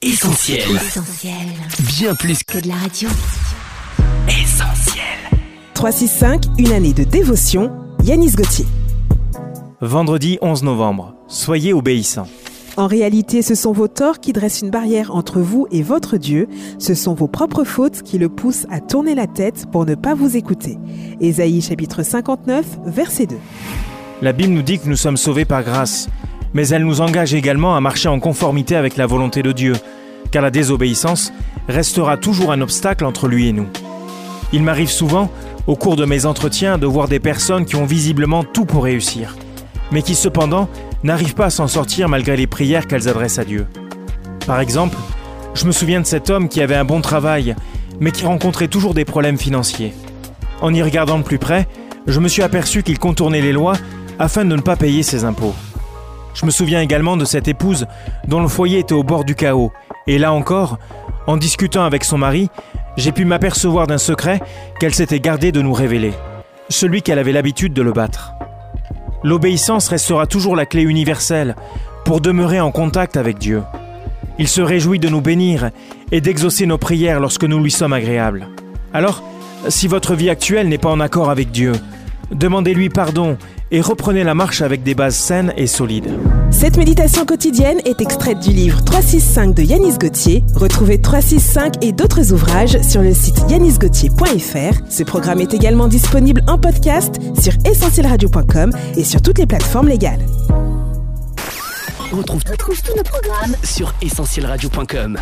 Essentiel. Essentiel. Bien plus Que de la radio. qu'essentiel. 365, une année de dévotion, Yanis Gauthier. Vendredi 11 novembre. Soyez obéissants. En réalité, ce sont vos torts qui dressent une barrière entre vous et votre Dieu. Ce sont vos propres fautes qui le poussent à tourner la tête pour ne pas vous écouter. Ésaïe chapitre 59, verset 2. La Bible nous dit que nous sommes sauvés par grâce, mais elle nous engage également à marcher en conformité avec la volonté de Dieu, car la désobéissance restera toujours un obstacle entre lui et nous. Il m'arrive souvent, au cours de mes entretiens, de voir des personnes qui ont visiblement tout pour réussir, mais qui cependant n'arrivent pas à s'en sortir malgré les prières qu'elles adressent à Dieu. Par exemple, je me souviens de cet homme qui avait un bon travail, mais qui rencontrait toujours des problèmes financiers. En y regardant de plus près, je me suis aperçu qu'il contournait les lois afin de ne pas payer ses impôts. Je me souviens également de cette épouse dont le foyer était au bord du chaos. Et là encore, en discutant avec son mari, j'ai pu m'apercevoir d'un secret qu'elle s'était gardé de nous révéler, celui qu'elle avait l'habitude de le battre. L'obéissance restera toujours la clé universelle pour demeurer en contact avec Dieu. Il se réjouit de nous bénir et d'exaucer nos prières lorsque nous lui sommes agréables. Alors, si votre vie actuelle n'est pas en accord avec Dieu, demandez-lui pardon et reprenez la marche avec des bases saines et solides. Cette méditation quotidienne est extraite du livre 365 de Yanis Gauthier. Retrouvez 365 et d'autres ouvrages sur le site yanisgauthier.fr. Ce programme est également disponible en podcast sur essentielradio.com et sur toutes les plateformes légales. On retrouve, retrouve tous nos programmes sur essentielradio.com.